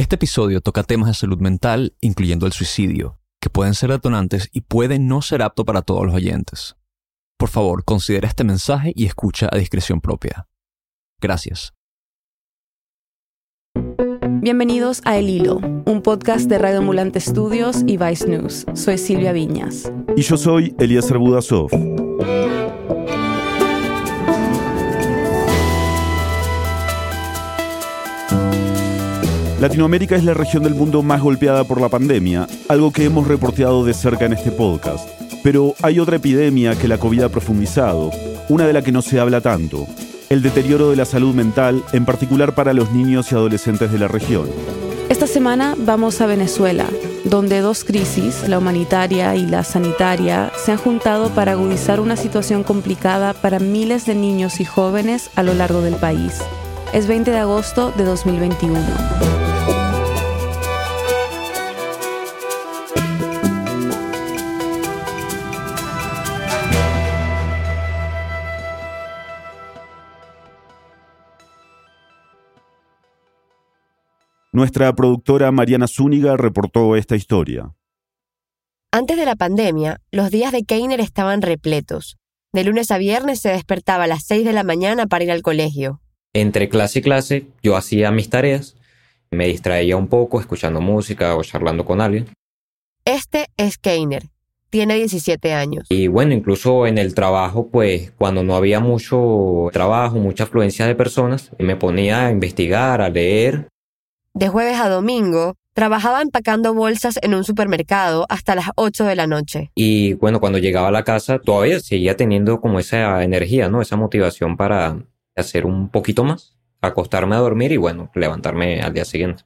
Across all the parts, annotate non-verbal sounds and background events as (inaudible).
Este episodio toca temas de salud mental, incluyendo el suicidio, que pueden ser detonantes y pueden no ser apto para todos los oyentes. Por favor, considera este mensaje y escucha a discreción propia. Gracias. Bienvenidos a El Hilo, un podcast de Radio Ambulante Studios y Vice News. Soy Silvia Viñas. Y yo soy Elías Budasov. Latinoamérica es la región del mundo más golpeada por la pandemia, algo que hemos reporteado de cerca en este podcast. Pero hay otra epidemia que la COVID ha profundizado, una de la que no se habla tanto, el deterioro de la salud mental, en particular para los niños y adolescentes de la región. Esta semana vamos a Venezuela, donde dos crisis, la humanitaria y la sanitaria, se han juntado para agudizar una situación complicada para miles de niños y jóvenes a lo largo del país. Es 20 de agosto de 2021. Nuestra productora Mariana Zúñiga reportó esta historia. Antes de la pandemia, los días de Keiner estaban repletos. De lunes a viernes se despertaba a las 6 de la mañana para ir al colegio. Entre clase y clase yo hacía mis tareas, me distraía un poco escuchando música o charlando con alguien. Este es Keiner, tiene 17 años. Y bueno, incluso en el trabajo, pues cuando no había mucho trabajo, mucha afluencia de personas, me ponía a investigar, a leer de jueves a domingo, trabajaba empacando bolsas en un supermercado hasta las 8 de la noche. Y bueno, cuando llegaba a la casa, todavía seguía teniendo como esa energía, ¿no? Esa motivación para hacer un poquito más, acostarme a dormir y bueno, levantarme al día siguiente.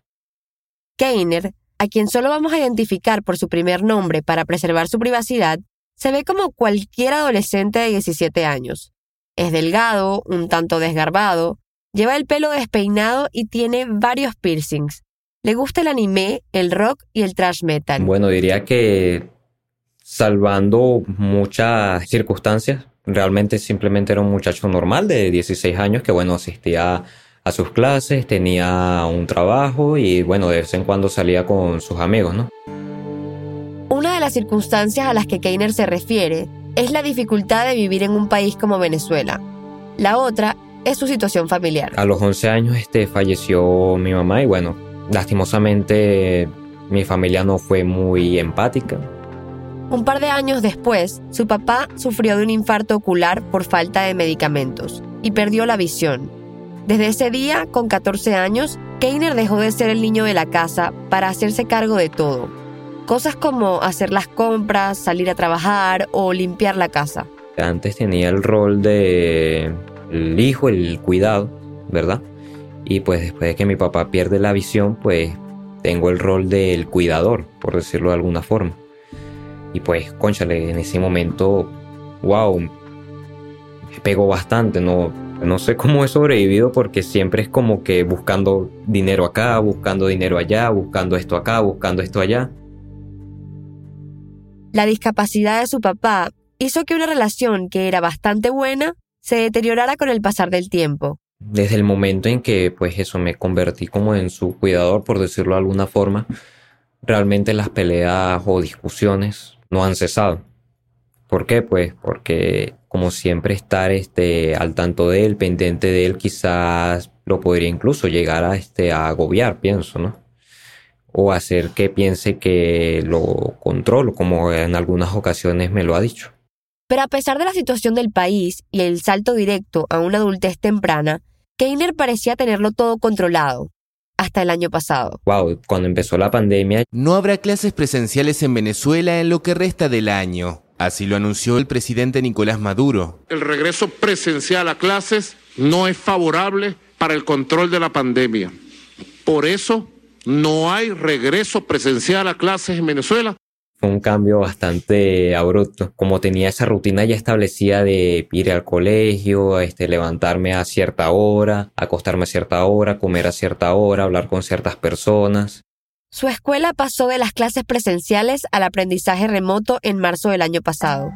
Keiner, a quien solo vamos a identificar por su primer nombre para preservar su privacidad, se ve como cualquier adolescente de 17 años. Es delgado, un tanto desgarbado, Lleva el pelo despeinado y tiene varios piercings. Le gusta el anime, el rock y el trash metal. Bueno, diría que salvando muchas circunstancias, realmente simplemente era un muchacho normal de 16 años que, bueno, asistía a sus clases, tenía un trabajo y, bueno, de vez en cuando salía con sus amigos, ¿no? Una de las circunstancias a las que Keiner se refiere es la dificultad de vivir en un país como Venezuela. La otra es su situación familiar. A los 11 años este, falleció mi mamá y bueno, lastimosamente mi familia no fue muy empática. Un par de años después, su papá sufrió de un infarto ocular por falta de medicamentos y perdió la visión. Desde ese día, con 14 años, Keiner dejó de ser el niño de la casa para hacerse cargo de todo. Cosas como hacer las compras, salir a trabajar o limpiar la casa. Antes tenía el rol de el hijo, el cuidado, ¿verdad? Y pues después de que mi papá pierde la visión, pues tengo el rol del cuidador, por decirlo de alguna forma. Y pues, conchale, en ese momento, wow, me pegó bastante, no, no sé cómo he sobrevivido porque siempre es como que buscando dinero acá, buscando dinero allá, buscando esto acá, buscando esto allá. La discapacidad de su papá hizo que una relación que era bastante buena se deteriorara con el pasar del tiempo. Desde el momento en que pues eso me convertí como en su cuidador, por decirlo de alguna forma, realmente las peleas o discusiones no han cesado. ¿Por qué? Pues porque como siempre estar este, al tanto de él, pendiente de él, quizás lo podría incluso llegar a, este, a agobiar, pienso, ¿no? O hacer que piense que lo controlo, como en algunas ocasiones me lo ha dicho. Pero a pesar de la situación del país y el salto directo a una adultez temprana, Keiner parecía tenerlo todo controlado, hasta el año pasado. Wow, cuando empezó la pandemia. No habrá clases presenciales en Venezuela en lo que resta del año. Así lo anunció el presidente Nicolás Maduro. El regreso presencial a clases no es favorable para el control de la pandemia. Por eso no hay regreso presencial a clases en Venezuela un cambio bastante abrupto. Como tenía esa rutina ya establecida de ir al colegio, este, levantarme a cierta hora, acostarme a cierta hora, comer a cierta hora, hablar con ciertas personas. Su escuela pasó de las clases presenciales al aprendizaje remoto en marzo del año pasado.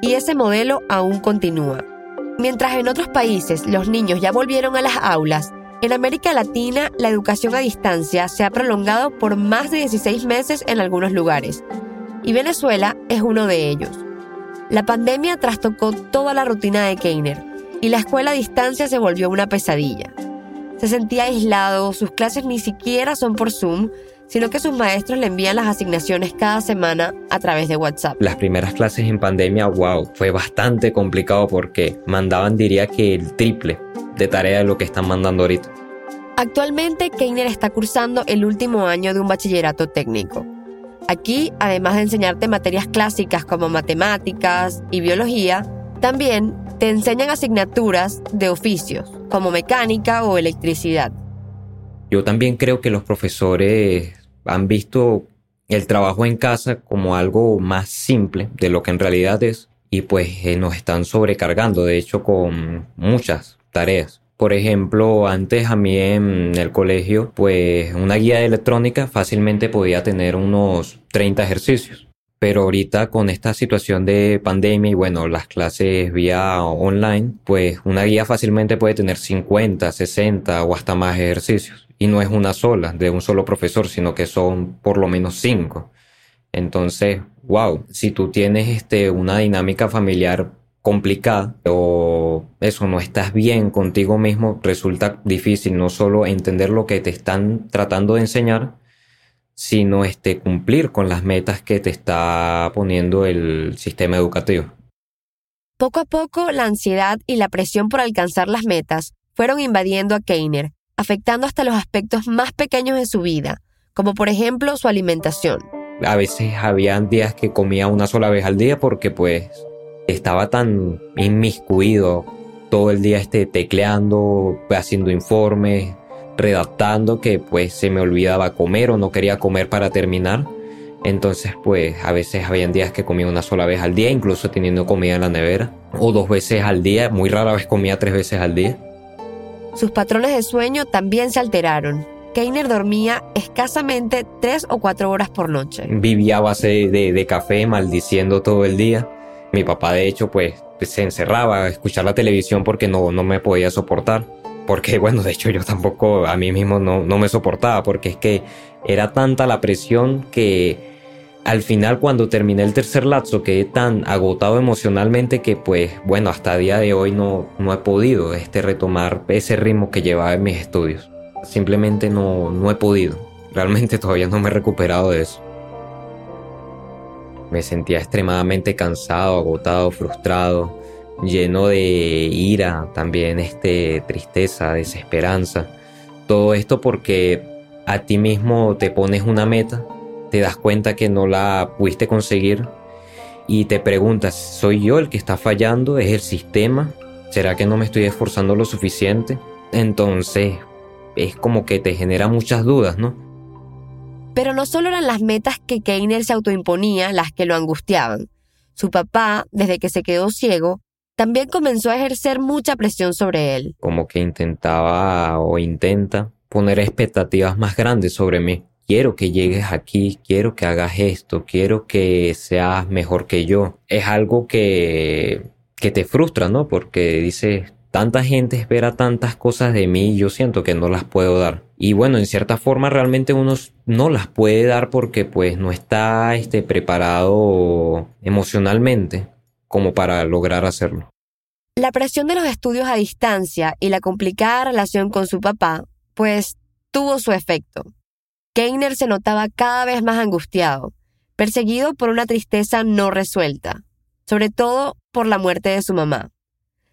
Y ese modelo aún continúa. Mientras en otros países los niños ya volvieron a las aulas, En América Latina, la educación a distancia se ha prolongado por más de 16 meses en algunos lugares, y Venezuela es uno de ellos. La pandemia trastocó toda la rutina de Keiner y la escuela a distancia se volvió una pesadilla. Se sentía aislado, sus clases ni siquiera son por Zoom, sino que sus maestros le envían las asignaciones cada semana a través de WhatsApp. Las primeras clases en pandemia, wow, fue bastante complicado porque mandaban, diría que el triple de tarea de lo que están mandando ahorita. Actualmente, Keiner está cursando el último año de un bachillerato técnico. Aquí, además de enseñarte materias clásicas como matemáticas y biología, también te enseñan asignaturas de oficios como mecánica o electricidad. Yo también creo que los profesores han visto el trabajo en casa como algo más simple de lo que en realidad es y pues eh, nos están sobrecargando, de hecho, con muchas tareas. Por ejemplo, antes a mí en el colegio, pues una guía electrónica fácilmente podía tener unos 30 ejercicios. Pero ahorita con esta situación de pandemia y bueno, las clases vía online, pues una guía fácilmente puede tener 50, 60 o hasta más ejercicios. Y no es una sola, de un solo profesor, sino que son por lo menos cinco. Entonces, wow, si tú tienes este, una dinámica familiar complicada o eso no estás bien contigo mismo, resulta difícil no solo entender lo que te están tratando de enseñar, sino este, cumplir con las metas que te está poniendo el sistema educativo. Poco a poco, la ansiedad y la presión por alcanzar las metas fueron invadiendo a Keiner, afectando hasta los aspectos más pequeños de su vida, como por ejemplo su alimentación. A veces había días que comía una sola vez al día porque pues estaba tan inmiscuido todo el día este, tecleando, haciendo informes, redactando que pues se me olvidaba comer o no quería comer para terminar. Entonces pues a veces habían días que comía una sola vez al día, incluso teniendo comida en la nevera. O dos veces al día, muy rara vez comía tres veces al día. Sus patrones de sueño también se alteraron. Keiner dormía escasamente tres o cuatro horas por noche. Vivía a base de, de café, maldiciendo todo el día. Mi papá de hecho pues se encerraba a escuchar la televisión porque no, no me podía soportar. Porque (laughs) bueno, de hecho yo tampoco a mí mismo no, no me soportaba porque es que era tanta la presión que al final cuando terminé el tercer lapso quedé tan agotado emocionalmente que pues bueno hasta el día de hoy no, no he podido este, retomar ese ritmo que llevaba en mis estudios. Simplemente no, no he podido. Realmente (laughs) todavía no me he recuperado de eso. Me sentía extremadamente cansado, agotado, frustrado, lleno de ira, también este, tristeza, desesperanza. Todo esto porque a ti mismo te pones una meta, te das cuenta que no la pudiste conseguir y te preguntas, ¿soy yo el que está fallando? ¿Es el sistema? ¿Será que no me estoy esforzando lo suficiente? Entonces, es como que te genera muchas dudas, ¿no? Pero no solo eran las metas que Keiner se autoimponía las que lo angustiaban. Su papá, desde que se quedó ciego, también comenzó a ejercer mucha presión sobre él. Como que intentaba o intenta poner expectativas más grandes sobre mí. Quiero que llegues aquí, quiero que hagas esto, quiero que seas mejor que yo. Es algo que, que te frustra, ¿no? Porque dices, tanta gente espera tantas cosas de mí y yo siento que no las puedo dar. Y bueno, en cierta forma realmente uno no las puede dar porque pues no está este, preparado emocionalmente como para lograr hacerlo. La presión de los estudios a distancia y la complicada relación con su papá, pues tuvo su efecto. Keiner se notaba cada vez más angustiado, perseguido por una tristeza no resuelta, sobre todo por la muerte de su mamá.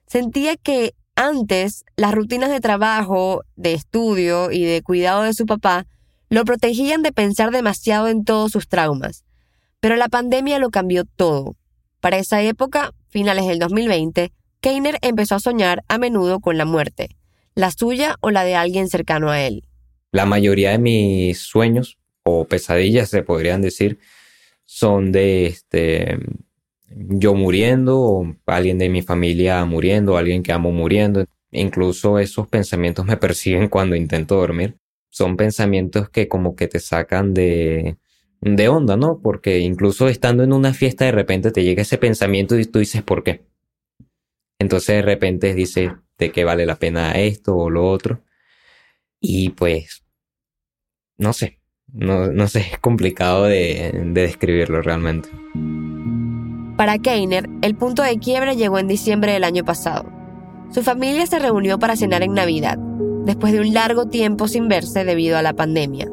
Sentía que antes las rutinas de trabajo, de estudio y de cuidado de su papá lo protegían de pensar demasiado en todos sus traumas. Pero la pandemia lo cambió todo. Para esa época, finales del 2020, Keiner empezó a soñar a menudo con la muerte, la suya o la de alguien cercano a él. La mayoría de mis sueños o pesadillas, se podrían decir, son de este yo muriendo, o alguien de mi familia muriendo, alguien que amo muriendo. Incluso esos pensamientos me (laughs) persiguen cuando intento dormir. Son pensamientos que como que te sacan de, de onda, ¿no? Porque incluso estando en una fiesta de repente te llega ese pensamiento y tú dices, ¿por qué? Entonces de repente dices, ¿de qué vale la pena esto o lo otro? Y pues, no sé, no, sé, (laughs) es complicado de, de describirlo realmente. Para Keiner, el punto de quiebre llegó en diciembre del año pasado. Su familia se reunió para cenar en Navidad, después de un largo tiempo sin verse debido a la pandemia.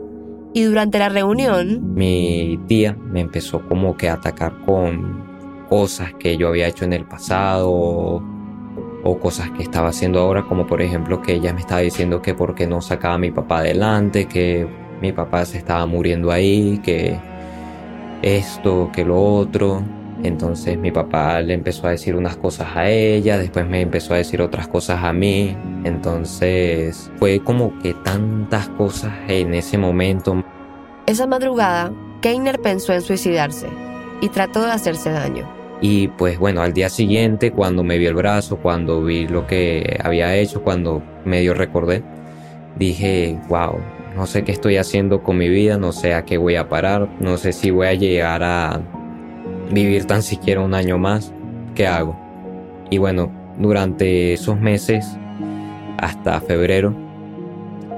Y durante la reunión... Mi tía me empezó como que a atacar con cosas que yo había hecho en el pasado o cosas que estaba haciendo ahora, como por ejemplo que ella me estaba diciendo que porque no sacaba a mi papá adelante, que mi papá se estaba muriendo ahí, que esto, que lo otro. Entonces mi papá le empezó a decir unas cosas a ella, después me empezó a decir otras cosas a mí. Entonces fue como que tantas cosas en ese momento. Esa madrugada, Keiner pensó en suicidarse y trató de hacerse daño. Y pues bueno, al día siguiente, cuando me vi el brazo, cuando vi lo que había hecho, cuando medio recordé, dije, wow, no sé qué estoy haciendo con mi vida, no sé a qué voy a parar, no sé si voy a llegar a vivir tan siquiera un año más, ¿qué hago? Y bueno, durante esos meses, hasta febrero,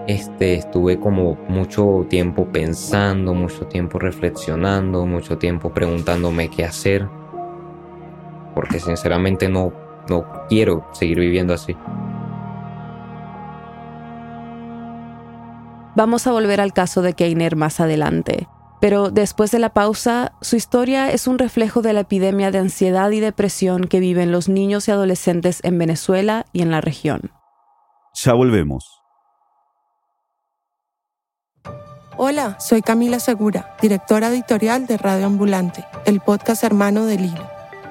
este, estuve como mucho tiempo pensando, mucho tiempo reflexionando, mucho tiempo preguntándome qué hacer, porque sinceramente no, no quiero seguir viviendo así. Vamos a volver al caso de Keiner más adelante. Pero después de la pausa, su historia es un reflejo de la epidemia de ansiedad y depresión que viven los niños y adolescentes en Venezuela y en la región. Ya volvemos. Hola, soy Camila Segura, directora editorial de Radio Ambulante, el podcast hermano del Hilo.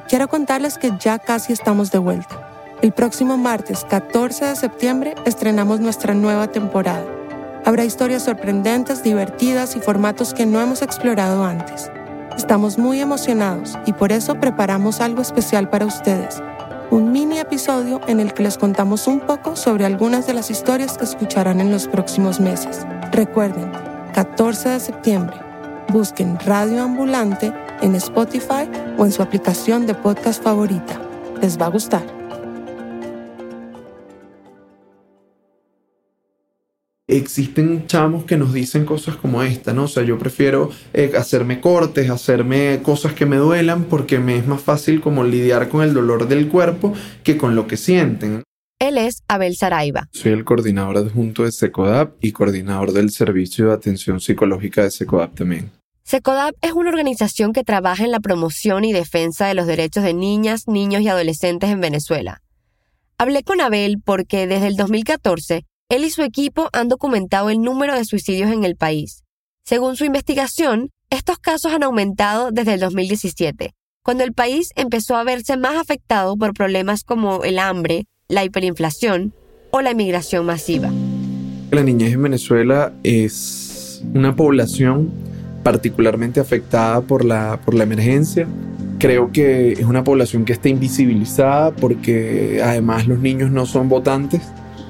Quiero contarles que ya casi estamos de vuelta. El próximo martes 14 de septiembre estrenamos nuestra nueva temporada Habrá historias sorprendentes, divertidas y formatos que no hemos explorado antes. Estamos muy emocionados y por eso preparamos algo especial para ustedes. Un mini episodio en el que les contamos un poco sobre algunas de las historias que escucharán en los próximos meses. Recuerden, 14 de septiembre. Busquen Radio Ambulante en Spotify o en su aplicación de podcast favorita. Les va a gustar. Existen chamos que nos dicen cosas como esta, ¿no? O sea, yo prefiero eh, hacerme cortes, hacerme cosas que me duelan porque me es más fácil como lidiar con el dolor del cuerpo que con lo que sienten. Él es Abel Saraiva. Soy el coordinador adjunto de SECODAP y coordinador del Servicio de Atención Psicológica de SECODAP también. SECODAP es una organización que trabaja en la promoción y defensa de los derechos de niñas, niños y adolescentes en Venezuela. Hablé con Abel porque desde el 2014 él y su equipo han documentado el número de suicidios en el país. Según su investigación, estos casos han aumentado desde el 2017, cuando el país empezó a verse más afectado por problemas como el hambre, la hiperinflación o la inmigración masiva. La niñez en Venezuela es una población particularmente afectada por la, por la emergencia. Creo que es una población que está invisibilizada porque además los niños no son votantes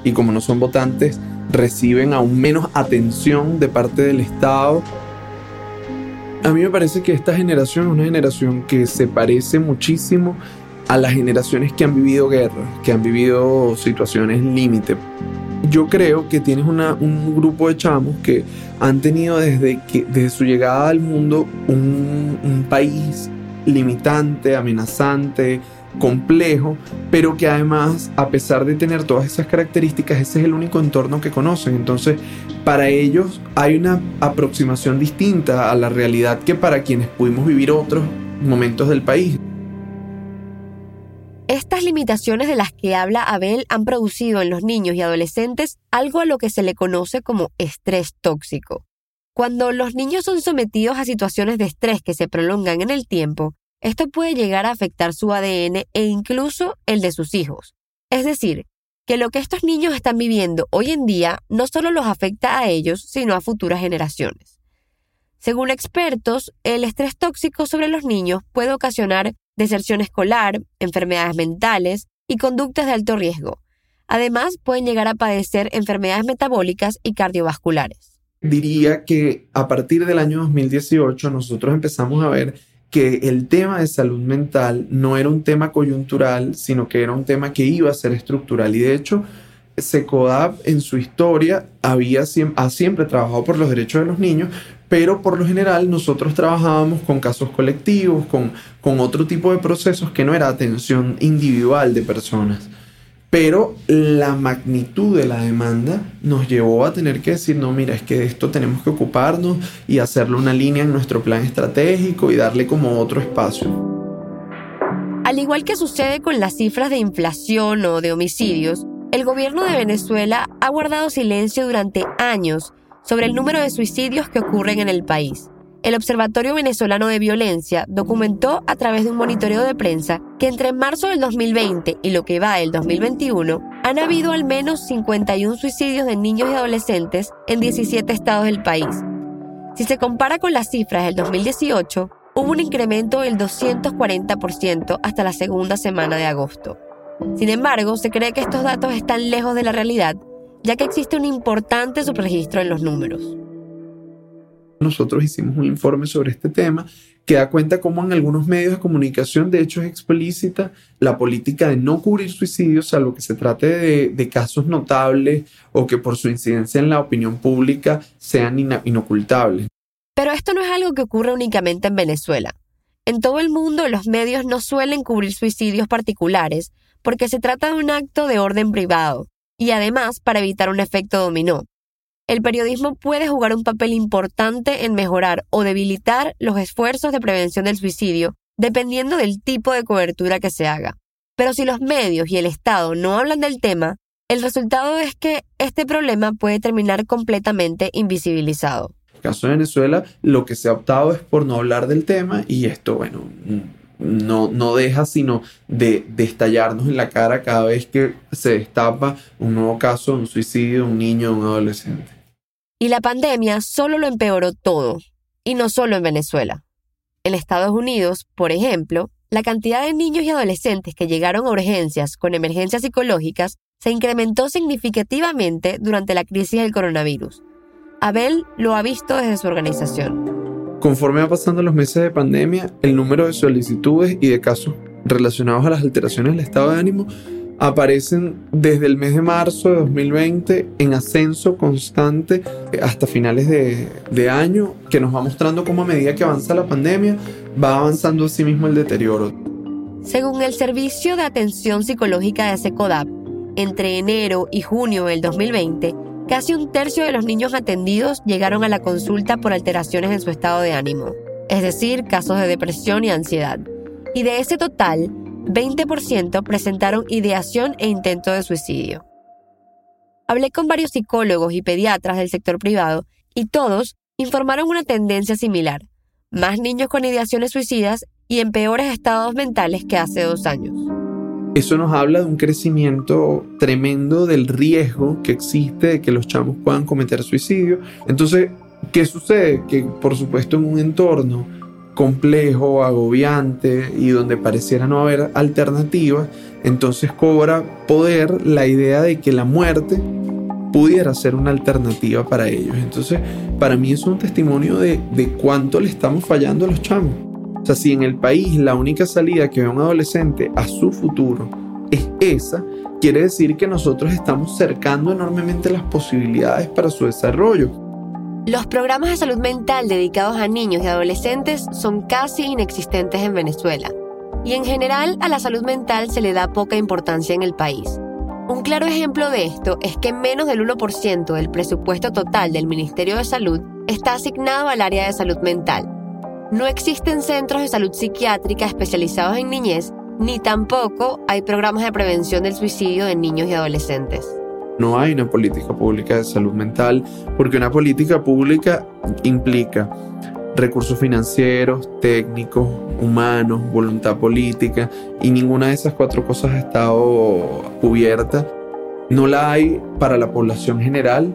y como no son votantes, reciben aún menos atención de parte del Estado. A mí me parece que esta generación es una generación que se parece muchísimo a las generaciones que han vivido guerra, que han vivido situaciones límite. Yo creo que tienes un grupo de chamos que han tenido desde, que, desde su llegada al mundo un, un país limitante, amenazante, complejo, pero que además, a pesar de tener todas esas características, ese es el único entorno que conocen. Entonces, para ellos hay una aproximación distinta a la realidad que para quienes pudimos vivir otros momentos del país. Estas limitaciones de las que habla Abel han producido en los niños y adolescentes algo a lo que se le conoce como estrés tóxico. Cuando los niños son sometidos a situaciones de estrés que se prolongan en el tiempo, esto puede llegar a afectar su ADN e incluso el de sus hijos. Es decir, que lo que estos niños están viviendo hoy en día no solo los afecta a ellos, sino a futuras generaciones. Según expertos, el estrés tóxico sobre los niños puede ocasionar deserción escolar, enfermedades mentales y conductas de alto riesgo. Además, pueden llegar a padecer enfermedades metabólicas y cardiovasculares. Diría que a partir del año 2018 nosotros empezamos a ver que el tema de salud mental no era un tema coyuntural, sino que era un tema que iba a ser estructural. Y de hecho, SECODAP en su historia había, ha siempre trabajado por los derechos de los niños, pero por lo general nosotros trabajábamos con casos colectivos, con, con otro tipo de procesos que no era atención individual de personas. Pero la magnitud de la demanda nos llevó a tener que decir, no, mira, es que de esto tenemos que ocuparnos y hacerle una línea en nuestro plan estratégico y darle como otro espacio. Al igual que sucede con las cifras de inflación o de homicidios, el gobierno de Venezuela ha guardado silencio durante años sobre el número de suicidios que ocurren en el país. El Observatorio Venezolano de Violencia documentó a través de un monitoreo de prensa que entre marzo del 2020 y lo que va del 2021 han habido al menos 51 suicidios de niños y adolescentes en 17 estados del país. Si se compara con las cifras del 2018, hubo un incremento del 240% hasta la segunda semana de agosto. Sin embargo, se cree que estos datos están lejos de la realidad, ya que existe un importante subregistro en los números nosotros hicimos un informe sobre este tema que da cuenta cómo en algunos medios de comunicación de hecho es explícita la política de no cubrir suicidios, salvo que se trate de, de casos notables o que por su incidencia en la opinión pública sean inocultables. Pero esto no es algo que ocurre únicamente en Venezuela. En todo el mundo los medios no suelen cubrir suicidios particulares porque se trata de un acto de orden privado y además para evitar un efecto dominó el periodismo puede jugar un papel importante en mejorar o debilitar los esfuerzos de prevención del suicidio, dependiendo del tipo de cobertura que se haga. Pero si los medios y el Estado no hablan del tema, el resultado es que este problema puede terminar completamente invisibilizado. En el caso de Venezuela, lo que se ha optado es por no hablar del tema y esto, bueno, no, no deja sino de, de, estallarnos en la cara cada vez que se destapa un nuevo caso, un suicidio, un niño, un adolescente. Y la pandemia solo lo empeoró todo, y no solo en Venezuela. En Estados Unidos, por ejemplo, la cantidad de niños y adolescentes que llegaron a urgencias con emergencias psicológicas se incrementó significativamente durante la crisis del coronavirus. Abel lo ha visto desde su organización. Conforme va pasando los meses de pandemia, el número de solicitudes y de casos relacionados a las alteraciones del estado de ánimo aparecen desde el mes de marzo de 2020 en ascenso constante hasta finales de, año, que nos va mostrando cómo a medida que avanza la pandemia va avanzando así mismo el deterioro. Según el Servicio de Atención Psicológica de SECODAP, entre enero y junio del 2020, casi un tercio de los niños atendidos llegaron a la consulta por alteraciones en su estado de ánimo, es decir, casos de depresión y ansiedad. Y de ese total, 20% presentaron ideación e intento de suicidio. Hablé con varios psicólogos y pediatras del sector privado y todos informaron una tendencia similar, más niños con ideaciones suicidas y en peores estados mentales que hace dos años. Eso nos habla de un crecimiento tremendo del riesgo que existe de que los chamos puedan cometer suicidio. Entonces, ¿qué sucede? Que por supuesto en un entorno complejo, agobiante y donde pareciera no haber alternativas, entonces cobra poder la idea de que la muerte pudiera ser una alternativa para ellos. Entonces, para mí es un testimonio de, de cuánto le estamos fallando a los chamos. O sea, si en el país la única salida que ve un adolescente a su futuro es esa, quiere decir que nosotros estamos cercando enormemente las posibilidades para su desarrollo. Los programas de salud mental dedicados a niños y adolescentes son casi inexistentes en Venezuela. Y en general a la salud mental se le da poca importancia en el país. Un claro ejemplo de esto es que menos del 1% del presupuesto total del Ministerio de Salud está asignado al área de salud mental. No existen centros de salud psiquiátrica especializados en niñez, ni tampoco hay programas de prevención del suicidio de niños y adolescentes no hay una política pública de salud mental, porque una política pública implica recursos financieros, técnicos, humanos, voluntad política, y ninguna de esas cuatro cosas ha estado cubierta. No la hay para la población general,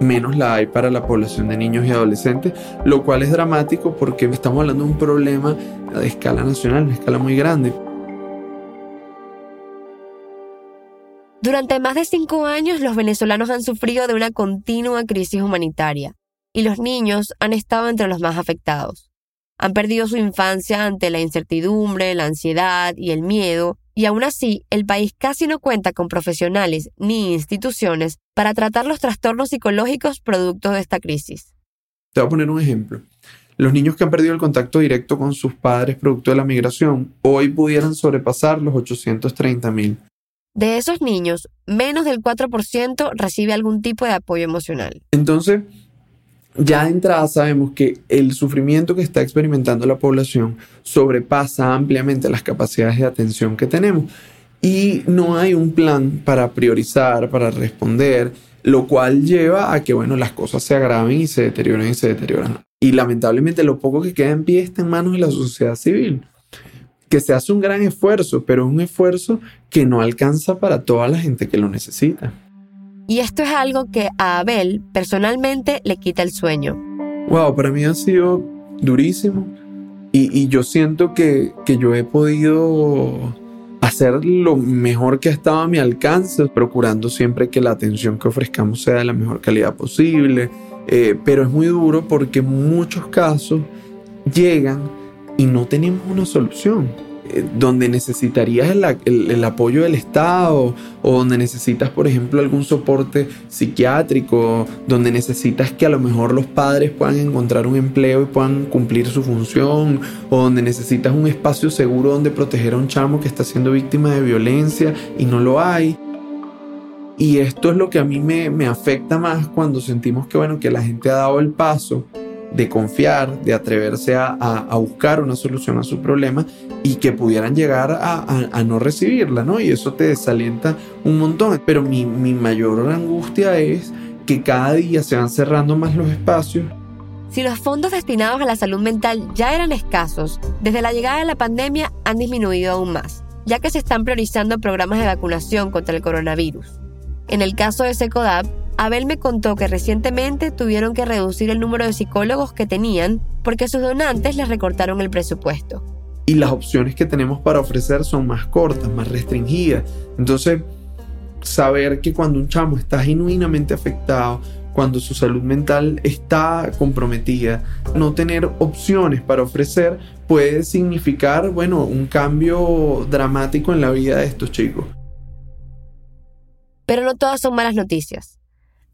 menos la hay para la población de niños y adolescentes, lo cual es dramático porque estamos hablando de un problema de escala nacional, una escala muy grande. Durante más de cinco años los venezolanos han sufrido de una continua crisis humanitaria y los niños han estado entre los más afectados. Han perdido su infancia ante la incertidumbre, la ansiedad y el miedo y aún así el país casi no cuenta con profesionales ni instituciones para tratar los trastornos psicológicos producto de esta crisis. Te voy a poner un ejemplo. Los niños que han perdido el contacto directo con sus padres producto de la migración hoy pudieran sobrepasar los 830 mil. De esos niños, menos del 4% recibe algún tipo de apoyo emocional. Entonces, ya de entrada sabemos que el sufrimiento que está experimentando la población sobrepasa ampliamente las capacidades de atención que tenemos y no hay un plan para priorizar, para responder, lo cual lleva a que bueno, las cosas se agraven y se deterioren y se deterioran. Y lamentablemente lo poco que queda en pie está en manos de la sociedad civil, que se hace un gran esfuerzo, pero es un esfuerzo que no alcanza para toda la gente que lo necesita. Y esto es algo que a Abel personalmente le quita el sueño. Wow, para mí ha sido durísimo. Y, yo siento que, yo he podido hacer lo mejor que ha estado a mi alcance, procurando siempre que la atención que ofrezcamos sea de la mejor calidad posible. Eh, pero es muy duro porque en muchos casos llegan y no tenemos una solución. Eh, donde necesitarías el, apoyo del Estado o donde necesitas, por ejemplo, algún soporte psiquiátrico, donde necesitas que a lo mejor los padres puedan encontrar un empleo y puedan cumplir su función, o donde necesitas un espacio seguro donde proteger a un chamo que está siendo víctima de violencia y no lo hay. Y esto es lo que a mí me, me afecta más cuando sentimos que, bueno, que la gente ha dado el paso de confiar, de atreverse a, buscar una solución a su problema y que pudieran llegar a, no recibirla, ¿no? Y eso te desalienta un montón. Pero mi, mi mayor angustia es que cada día se van cerrando más los espacios. Si los fondos destinados a la salud mental ya eran escasos, desde la llegada de la pandemia han disminuido aún más, ya que se están priorizando programas de vacunación contra el coronavirus. En el caso de SECODAP, Abel me contó que recientemente tuvieron que reducir el número de psicólogos que tenían porque sus donantes les recortaron el presupuesto. Y las opciones que tenemos para ofrecer son más cortas, más restringidas. Entonces, saber que cuando un chamo está genuinamente afectado, cuando su salud mental está comprometida, no tener opciones para ofrecer puede significar, bueno, un cambio dramático en la vida de estos chicos. Pero no todas son malas noticias.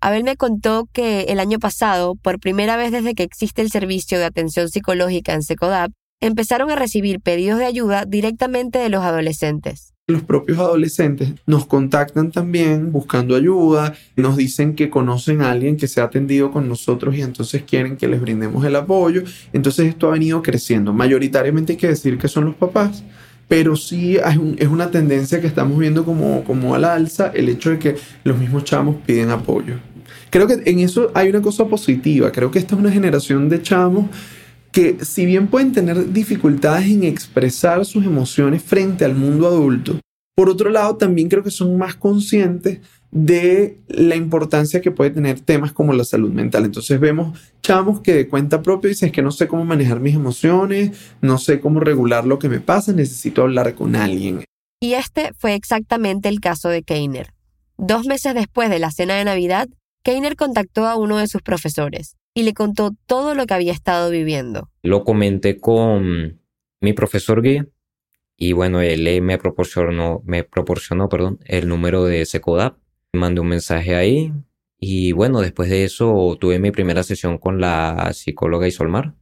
Abel me contó que el año pasado, por primera vez desde que existe el servicio de atención psicológica en SECODAP, empezaron a recibir pedidos de ayuda directamente de los adolescentes. Los propios adolescentes nos contactan también buscando ayuda, nos dicen que conocen a alguien que se ha atendido con nosotros y entonces quieren que les brindemos el apoyo. Entonces esto ha venido creciendo. Mayoritariamente hay que decir que son los papás, pero sí es, una tendencia que estamos viendo como, como al alza el hecho de que los mismos chamos piden apoyo. Creo que en eso hay una cosa positiva. Creo que esta es una generación de chamos que si bien pueden tener dificultades en expresar sus emociones frente al mundo adulto, por otro lado también creo que son más conscientes de la importancia que puede tener temas como la salud mental. Entonces vemos chamos que de cuenta propia dicen es que no sé cómo manejar mis emociones, no sé cómo regular lo que me pasa, necesito hablar con alguien. Y este fue exactamente el caso de Keiner. Dos meses después de la cena de Navidad, Keiner contactó a uno de sus profesores y le contó todo lo que había estado viviendo. Lo comenté con mi profesor guía y bueno, él me proporcionó, me proporcionó perdón, el número de Secodap. Mandé un mensaje ahí y bueno, después de eso tuve mi primera sesión con la psicóloga Isolmar.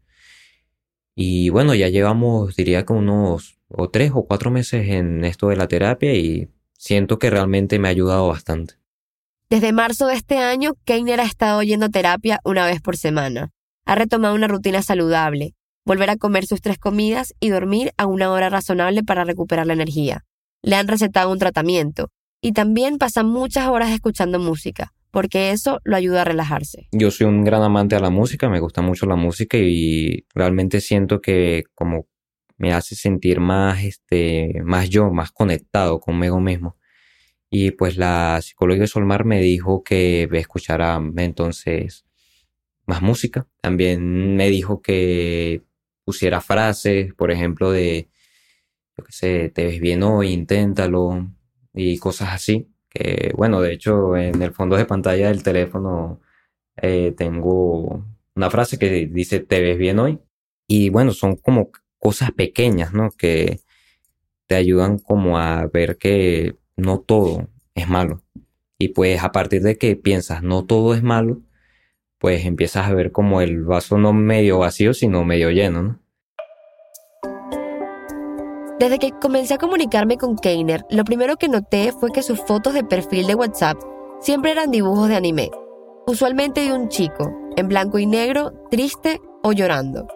Y bueno, ya llevamos, diría que unos o tres o cuatro meses en esto de la terapia y siento que realmente me ha ayudado bastante. Desde marzo de este año, Keiner ha estado yendo a terapia una vez por semana. Ha retomado una rutina saludable, volver a comer sus tres comidas y dormir a una hora razonable para recuperar la energía. Le han recetado un tratamiento y también pasa muchas horas escuchando música, porque eso lo ayuda a relajarse. Yo soy un gran amante de la música, me gusta mucho la música y realmente siento que como me hace sentir más este más yo, más conectado conmigo mismo. Y pues la psicóloga de Solmar me dijo que escuchara entonces más música. También me dijo que pusiera frases, por ejemplo, de, yo qué sé, te ves bien hoy, inténtalo, y cosas así. Que bueno, de hecho, en el fondo de pantalla del teléfono eh, tengo una frase que dice te ves bien hoy. Y bueno, son como cosas pequeñas, ¿no? Que, te ayudan como a ver que no todo es malo. Y pues a partir de que piensas no todo es malo, pues empiezas a ver como el vaso no medio vacío, sino medio lleno, ¿no? Desde que comencé a comunicarme con Keiner, lo primero que noté fue que sus fotos de perfil de WhatsApp siempre eran dibujos de anime, usualmente de un chico, en blanco y negro, triste o llorando.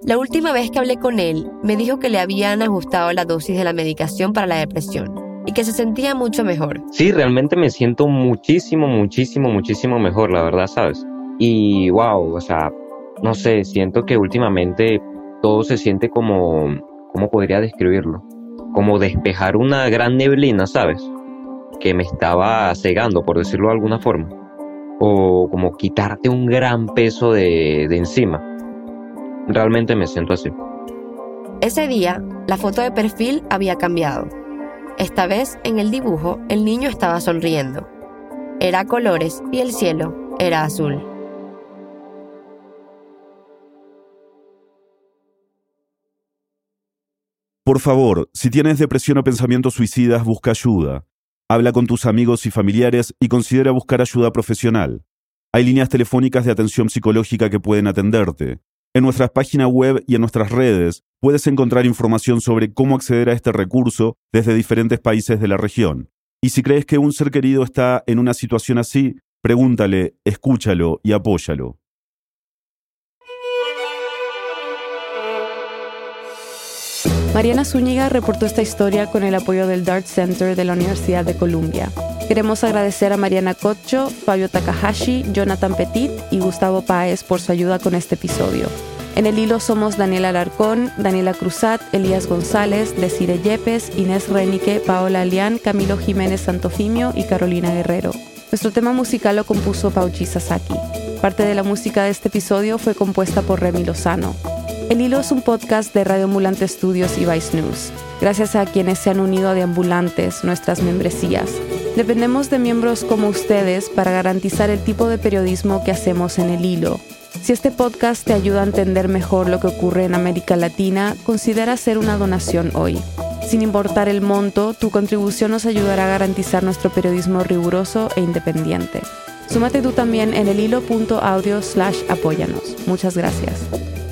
La última vez que hablé con él, me dijo que le habían ajustado la dosis de la medicación para la depresión y que se sentía mucho mejor. Sí, realmente me siento muchísimo, muchísimo, muchísimo mejor, la verdad, ¿sabes? Y wow, o sea, no sé, siento que últimamente todo se siente como, ¿cómo podría describirlo? Como despejar una gran neblina, ¿sabes? Que me estaba cegando, por decirlo de alguna forma. O como quitarte un gran peso de, de encima. Realmente me siento así. Ese día, la foto de perfil había cambiado. Esta vez, en el dibujo, el niño estaba sonriendo. Era colores y el cielo era azul. Por favor, si tienes depresión o pensamientos suicidas, busca ayuda. Habla con tus amigos y familiares y considera buscar ayuda profesional. Hay líneas telefónicas de atención psicológica que pueden atenderte. En nuestras páginas web y en nuestras redes puedes encontrar información sobre cómo acceder a este recurso desde diferentes países de la región. Y si crees que un ser querido está en una situación así, pregúntale, escúchalo y apóyalo. Mariana Zúñiga reportó esta historia con el apoyo del Dart Center de la Universidad de Columbia. Queremos agradecer a Mariana Cocho, Fabio Takahashi, Jonathan Petit y Gustavo Páez por su ayuda con este episodio. En el hilo somos Daniela Alarcón, Daniela Cruzat, Elías González, Desire Yepes, Inés Renique, Paola Alián, Camilo Jiménez Santofimio y Carolina Guerrero. Nuestro tema musical lo compuso Pauchi Sasaki. Parte de la música de este episodio fue compuesta por Remy Lozano. El Hilo es un podcast de Radio Ambulante Studios y Vice News. Gracias a quienes se han unido a Deambulantes, nuestras membresías. Dependemos de miembros como ustedes para garantizar el tipo de periodismo que hacemos en el hilo. Si este podcast te ayuda a entender mejor lo que ocurre en América Latina, considera hacer una donación hoy. Sin importar el monto, tu contribución nos ayudará a garantizar nuestro periodismo riguroso e independiente. Súmate tú también en el hilo.audio slash apóyanos. Muchas gracias.